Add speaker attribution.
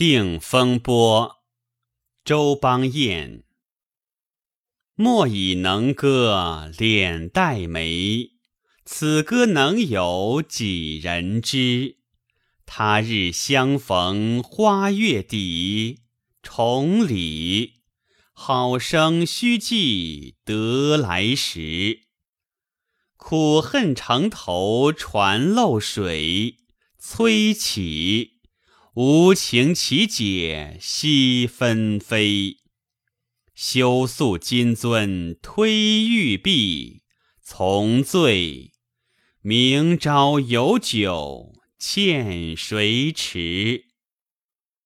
Speaker 1: 定风波，周邦彦。莫以能歌敛黛眉，此歌能有几人知？他日相逢花月底，重礼好生须记得来时。苦恨城头船漏水，催起。无情岂解惜纷飞？休诉金樽推玉璧，从醉。明朝有酒欠谁持？